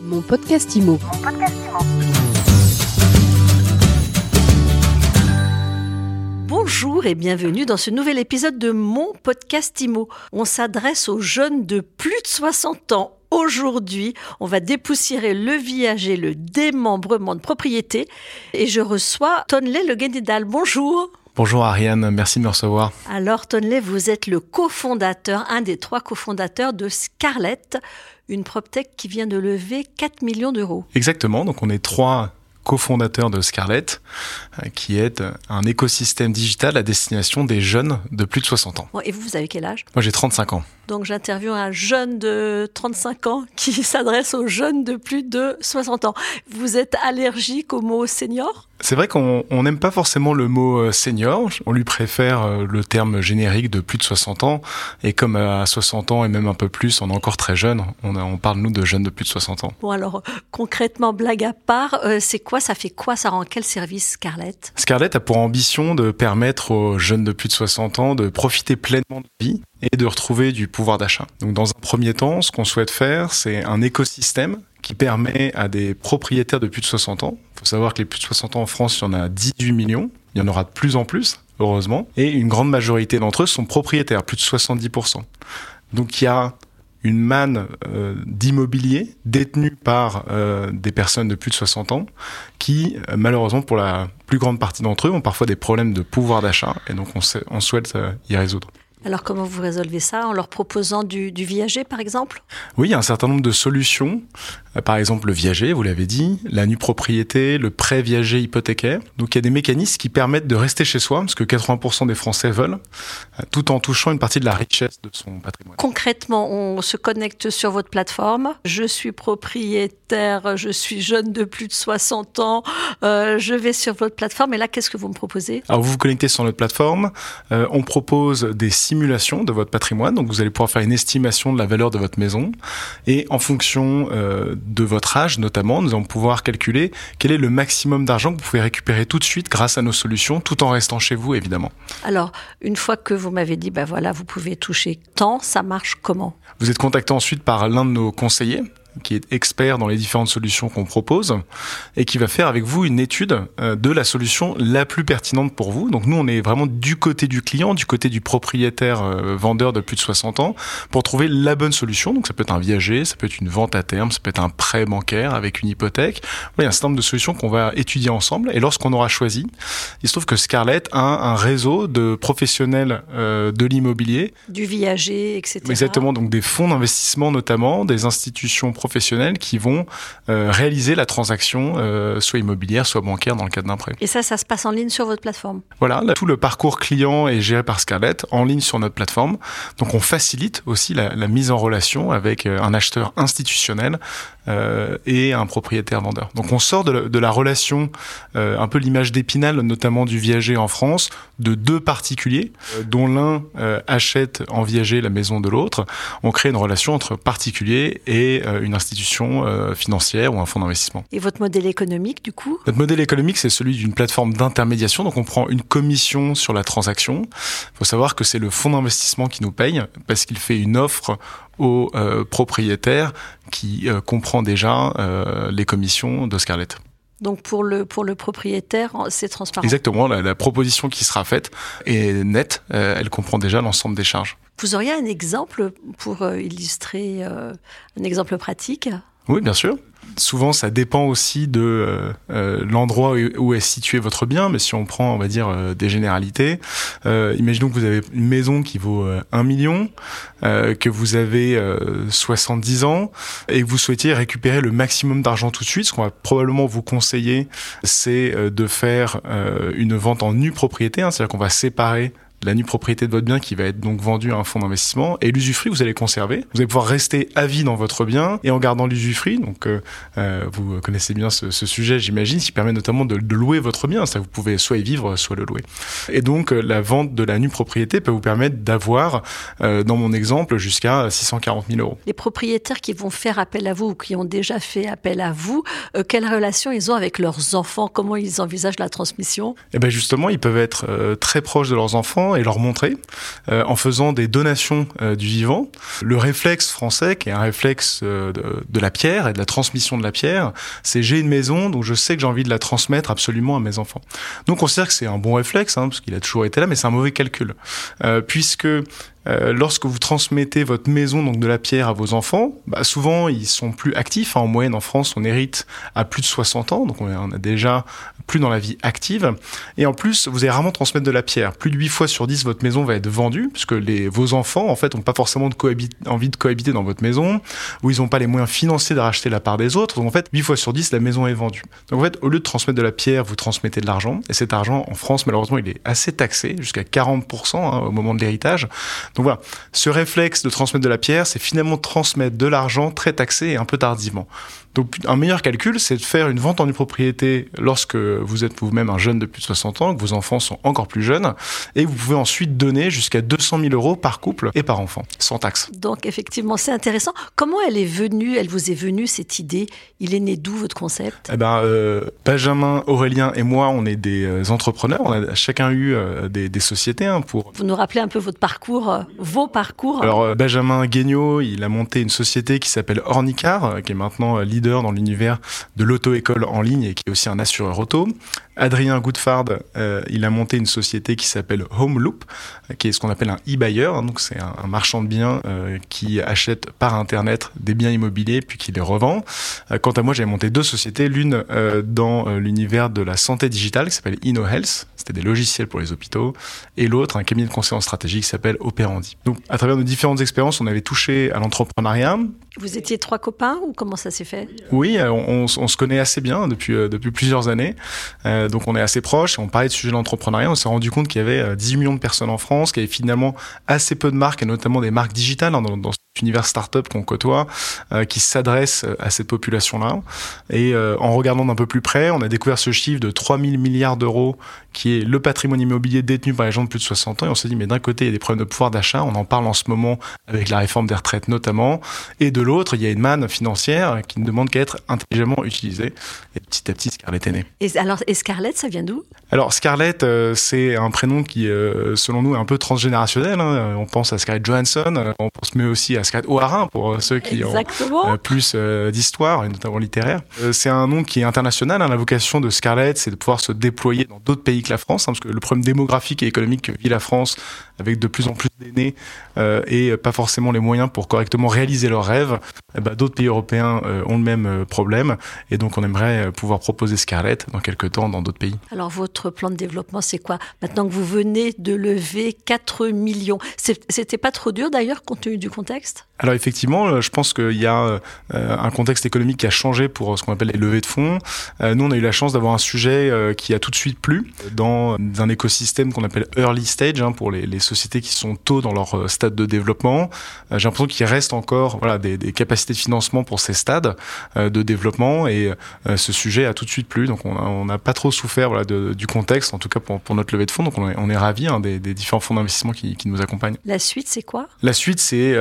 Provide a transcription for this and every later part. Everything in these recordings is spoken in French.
Mon podcast IMO. Bonjour et bienvenue dans ce nouvel épisode de mon podcast IMO. On s'adresse aux jeunes de plus de 60 ans. Aujourd'hui, on va dépoussiérer le viager, le démembrement de propriété. Et je reçois Tonley Le Guénidal. Bonjour. Bonjour Ariane, merci de me recevoir. Alors Tonley, vous êtes le cofondateur, un des trois cofondateurs de Scarlett, une PropTech qui vient de lever 4 millions d'euros. Exactement, donc on est trois cofondateur de Scarlett, euh, qui est un écosystème digital à destination des jeunes de plus de 60 ans. Et vous, vous avez quel âge? Moi, j'ai 35 ans. Donc j'interviewe un jeune de 35 ans qui s'adresse aux jeunes de plus de 60 ans. Vous êtes allergique au mot senior? C'est vrai qu'on n'aime pas forcément le mot euh, senior, on lui préfère euh, le terme générique de plus de 60 ans, et comme à 60 ans et même un peu plus, on est encore très jeune, on, on parle nous de jeunes de plus de 60 ans. Bon alors, concrètement, blague à part, c'est quoi, ça fait quoi, ça rend quel service Scarlett? Scarlett a pour ambition de permettre aux jeunes de plus de 60 ans de profiter pleinement de la vie et de retrouver du pouvoir d'achat. Donc dans un premier temps, ce qu'on souhaite faire, c'est un écosystème qui permet à des propriétaires de plus de 60 ans, il faut savoir que les plus de 60 ans en France, il y en a 18 millions, il y en aura de plus en plus, heureusement, et une grande majorité d'entre eux sont propriétaires, plus de 70%. Donc il y a une manne euh, d'immobilier détenu par euh, des personnes de plus de 60 ans qui, euh, malheureusement, pour la plus grande partie d'entre eux, ont parfois des problèmes de pouvoir d'achat et donc on, sait, on souhaite y résoudre. Alors comment vous résolvez ça En leur proposant du, du viager par exemple? Oui, il y a un certain nombre de solutions. Euh, par exemple le viager, vous l'avez dit, la nue propriété, le prêt viager hypothécaire. Donc il y a des mécanismes qui permettent de rester chez soi, ce que 80% des Français veulent, euh, tout en touchant une partie de la richesse de son patrimoine. Concrètement, on se connecte sur votre plateforme. Je suis propriétaire, je suis jeune de plus de 60 ans, euh, je vais sur votre plateforme et là, qu'est-ce que vous me proposez? Alors vous vous connectez sur notre plateforme, euh, on propose des simulation de votre patrimoine. Donc vous allez pouvoir faire une estimation de la valeur de votre maison et en fonction euh, de votre âge notamment, nous allons pouvoir calculer quel est le maximum d'argent que vous pouvez récupérer tout de suite grâce à nos solutions, tout en restant chez vous évidemment. Alors une fois que vous m'avez dit, ben voilà, vous pouvez toucher tant, ça marche comment? Vous êtes contacté ensuite par l'un de nos conseillers qui est expert dans les différentes solutions qu'on propose et qui va faire avec vous une étude euh, de la solution la plus pertinente pour vous. Donc nous, on est vraiment du côté du client, du côté du propriétaire euh, vendeur de plus de 60 ans pour trouver la bonne solution. Donc ça peut être un viager, ça peut être une vente à terme, ça peut être un prêt bancaire avec une hypothèque. il y a un certain nombre de solutions qu'on va étudier ensemble et lorsqu'on aura choisi, il se trouve que Scarlett a un réseau de professionnels euh, de l'immobilier. Du viager, etc. Exactement, donc des fonds d'investissement notamment, des institutions professionnelles professionnels qui vont euh, réaliser la transaction, euh, soit immobilière, soit bancaire dans le cadre d'un prêt. Et ça, ça se passe en ligne sur votre plateforme? Voilà, tout le parcours client est géré par Scarlett en ligne sur notre plateforme. Donc on facilite aussi la, la mise en relation avec euh, un acheteur institutionnel euh, et un propriétaire vendeur. Donc on sort de la, de la relation, un peu l'image d'épinal, notamment du viager en France, de deux particuliers, dont l'un achète en viager la maison de l'autre. On crée une relation entre particulier et une institution financière ou un fonds d'investissement. Et votre modèle économique, du coup? Notre modèle économique, c'est celui d'une plateforme d'intermédiation. Donc on prend une commission sur la transaction. Il faut savoir que c'est le fonds d'investissement qui nous paye parce qu'il fait une offre au euh, propriétaire qui euh, comprend déjà euh, les commissions de Scarlett. Donc pour le pour le propriétaire, c'est transparent? Exactement, la, la, proposition qui sera faite est nette. Euh, elle comprend déjà l'ensemble des charges. Vous auriez un exemple pour euh, illustrer euh, un exemple pratique? Oui, bien sûr souvent, ça dépend aussi de euh, euh l'endroit où est situé votre bien. Mais si on prend, on va dire, euh, des généralités, euh, imaginons que vous avez une maison qui vaut 1 million, que vous avez 70 ans et que vous souhaitiez récupérer le maximum d'argent tout de suite. Ce qu'on va probablement vous conseiller, c'est de faire une vente en nue propriété, hein, c'est-à-dire qu'on va séparer la nue propriété de votre bien qui va être donc vendue à un fonds d'investissement et l'usufruit vous allez conserver. Vous allez pouvoir rester à vie dans votre bien et en gardant l'usufruit. Donc euh, euh vous connaissez bien ce, ce sujet, j'imagine, qui permet notamment de, de, louer votre bien. Ça, vous pouvez soit y vivre, soit le louer. Et donc euh, la vente de la nue propriété peut vous permettre d'avoir, euh, dans mon exemple, jusqu'à 640 000 euros. Les propriétaires qui vont faire appel à vous ou qui ont déjà fait appel à vous, euh, quelle relation ils ont avec leurs enfants? Comment ils envisagent la transmission? Eh ben justement, ils peuvent être très proches de leurs enfants et leur montrer euh, en faisant des donations euh, du vivant. Le réflexe français, qui est un réflexe de, de, la pierre et de la transmission de la pierre, c'est j'ai une maison, donc je sais que j'ai envie de la transmettre absolument à mes enfants. Donc on considère que c'est un bon réflexe, hein, parce qu'il a toujours été là, mais c'est un mauvais calcul, puisque euh, lorsque vous transmettez votre maison, donc de la pierre, à vos enfants, bah souvent ils sont plus actifs. Hein. En moyenne, en France, on hérite à plus de 60 ans, donc on est déjà plus dans la vie active. Et en plus, vous allez rarement transmettre de la pierre. Plus de 8 fois sur 10, votre maison va être vendue, puisque les, vos enfants, en fait, n'ont pas forcément de envie de cohabiter dans votre maison, ou ils n'ont pas les moyens financiers de racheter la part des autres. Donc en fait, 8 fois sur 10, la maison est vendue. Donc en fait, au lieu de transmettre de la pierre, vous transmettez de l'argent. Et cet argent, en France, malheureusement, il est assez taxé, jusqu'à 40% hein, au moment de l'héritage. Donc voilà, ce réflexe de transmettre de la pierre, c'est finalement transmettre de l'argent très taxé et un peu tardivement. Donc un meilleur calcul, c'est de faire une vente en une propriété lorsque vous êtes vous-même un jeune de plus de 60 ans, que vos enfants sont encore plus jeunes, et vous pouvez ensuite donner jusqu'à 200 000 euros par couple et par enfant, sans taxe. Donc effectivement, c'est intéressant. Comment elle est venue, elle vous est venue cette idée? Il est né d'où votre concept? Eh ben, euh, Benjamin, Aurélien et moi, on est des euh, entrepreneurs. On a chacun eu euh, des, des, sociétés hein, pour. Vous nous rappelez un peu votre parcours, euh, vos parcours? Alors Benjamin Guignot, il a monté une société qui s'appelle Ornicar, qui est maintenant leader dans l'univers de l'auto-école en ligne et qui est aussi un assureur auto. Adrien Goodfard, euh, il a monté une société qui s'appelle Home Loop, qui est ce qu'on appelle un e-buyer. Donc c'est un, marchand de biens euh, qui achète par internet des biens immobiliers puis qui les revend. Euh, quant à moi, j'ai monté deux sociétés, l'une dans l'univers de la santé digitale qui s'appelle InnoHealth, c'était des logiciels pour les hôpitaux, et l'autre un cabinet de conseil en stratégie qui s'appelle Operandi. Donc à travers nos différentes expériences, on avait touché à l'entrepreneuriat. Vous étiez trois copains ou comment ça s'est fait? Oui, on, on, se connaît assez bien depuis depuis plusieurs années. Euh, donc on est assez proche. On parlait de sujet de l'entrepreneuriat. On s'est rendu compte qu'il y avait 18 euh, millions de personnes en France, qu'il y avait finalement assez peu de marques, et notamment des marques digitales hein, dans, dans univers startup qu'on côtoie, euh, qui s'adresse à cette population-là. Et en regardant d'un peu plus près, on a découvert ce chiffre de 3000 milliards d'euros, qui est le patrimoine immobilier détenu par les gens de plus de 60 ans. Et on s'est dit, mais d'un côté, il y a des problèmes de pouvoir d'achat. On en parle en ce moment avec la réforme des retraites notamment. Et de l'autre, il y a une manne financière qui ne demande qu'à être intelligemment utilisée. Et petit à petit, Scarlett est née. Et alors, et Scarlett, ça vient d'où? Alors, Scarlett, euh, c'est un prénom qui, euh, selon nous, est un peu transgénérationnel. Hein. On pense à Scarlett Johansson, euh, on pense mais aussi à Scarlett O'Hara pour ceux qui Exactement. ont plus d'histoire, et notamment littéraire. c'est un nom qui est international. Hein. La vocation de Scarlett, c'est de pouvoir se déployer dans d'autres pays que la France, hein, parce que le problème démographique et économique que vit la France, avec de plus en plus d'aînés et pas forcément les moyens pour correctement réaliser leurs rêves, eh ben, d'autres pays européens ont le même problème. Et donc, on aimerait pouvoir proposer Scarlett dans quelques temps dans d'autres pays. Alors votre plan de développement, c'est quoi? Maintenant que vous venez de lever 4 millions, c'était pas trop dur d'ailleurs compte tenu du contexte? Alors effectivement, euh, je pense qu'il y a euh, un contexte économique qui a changé pour euh, ce qu'on appelle les levées de fonds. nous, on a eu la chance d'avoir un sujet qui a tout de suite plu dans un écosystème qu'on appelle early stage hein, pour les, les, sociétés qui sont tôt dans leur stade de développement. J'ai l'impression qu'il reste encore voilà des, des, capacités de financement pour ces stades de développement et ce sujet a tout de suite plu. Donc on n'a pas trop souffert voilà, de, du contexte, en tout cas pour, pour, notre levée de fonds. Donc on est, on est ravis hein, des, des, différents fonds d'investissement qui, qui, nous accompagnent. La suite, c'est quoi? La suite, c'est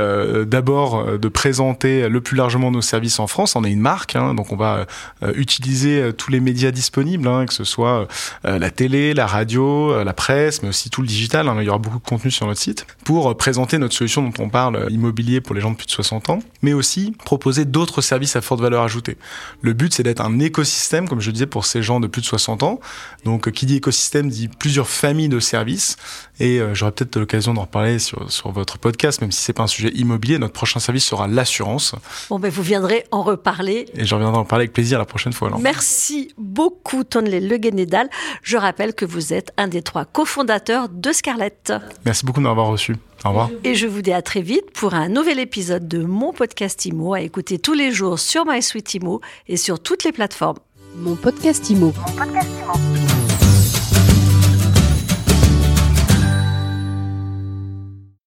d'abord euh, de présenter le plus largement nos services en France. On est une marque, hein, donc on va euh, utiliser euh, tous les médias disponibles, hein, que ce soit la télé, la radio, la presse, mais aussi tout le digital. Il y aura beaucoup de contenu sur notre site pour présenter notre solution dont on parle, immobilier pour les gens de plus de 60 ans, mais aussi proposer d'autres services à forte valeur ajoutée. Le but, c'est d'être un écosystème, comme je disais, pour ces gens de plus de 60 ans. Donc, qui dit écosystème dit plusieurs familles de services. Et j'aurai peut-être l'occasion d'en reparler sur, sur votre podcast, même si c'est pas un sujet immobilier. Notre prochain service sera l'assurance. Bon, ben vous viendrez en reparler. Et je reviendrai en parler avec plaisir la prochaine fois. Merci beaucoup, Tonley Le Guénédal. Je rappelle que vous êtes un des trois cofondateurs de Scarlett. Merci beaucoup de m'avoir reçu. Au revoir. Et je vous dis à très vite pour un nouvel épisode de mon podcast IMO à écouter tous les jours sur MySuite IMO et sur toutes les plateformes. Mon podcast IMO. Mon podcast